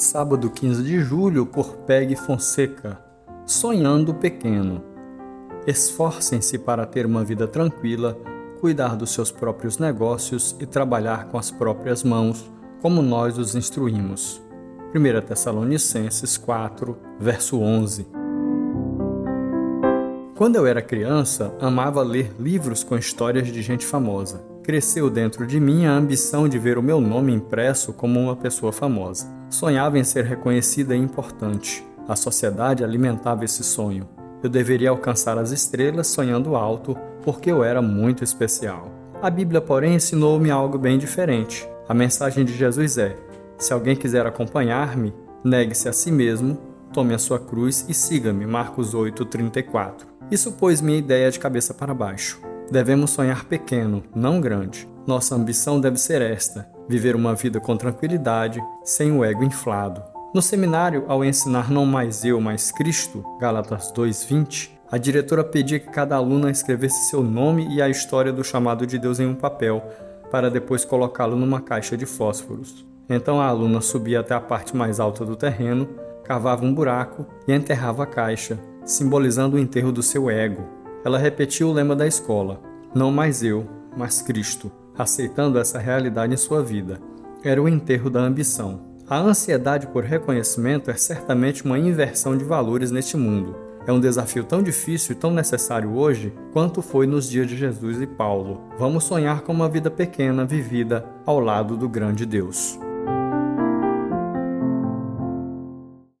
Sábado 15 de julho, por Peg Fonseca. Sonhando pequeno. Esforcem-se para ter uma vida tranquila, cuidar dos seus próprios negócios e trabalhar com as próprias mãos, como nós os instruímos. 1 Tessalonicenses 4, verso 11. Quando eu era criança, amava ler livros com histórias de gente famosa. Cresceu dentro de mim a ambição de ver o meu nome impresso como uma pessoa famosa. Sonhava em ser reconhecida e importante. A sociedade alimentava esse sonho. Eu deveria alcançar as estrelas sonhando alto, porque eu era muito especial. A Bíblia, porém, ensinou-me algo bem diferente. A mensagem de Jesus é: se alguém quiser acompanhar-me, negue-se a si mesmo, tome a sua cruz e siga-me. Marcos 8:34. Isso pôs minha ideia de cabeça para baixo. Devemos sonhar pequeno, não grande. Nossa ambição deve ser esta: viver uma vida com tranquilidade, sem o ego inflado. No seminário, ao ensinar não mais eu, mas Cristo, Gálatas 2:20, a diretora pedia que cada aluna escrevesse seu nome e a história do chamado de Deus em um papel, para depois colocá-lo numa caixa de fósforos. Então a aluna subia até a parte mais alta do terreno, cavava um buraco e enterrava a caixa, simbolizando o enterro do seu ego. Ela repetiu o lema da escola: Não mais eu, mas Cristo, aceitando essa realidade em sua vida. Era o enterro da ambição. A ansiedade por reconhecimento é certamente uma inversão de valores neste mundo. É um desafio tão difícil e tão necessário hoje quanto foi nos dias de Jesus e Paulo. Vamos sonhar com uma vida pequena vivida ao lado do grande Deus.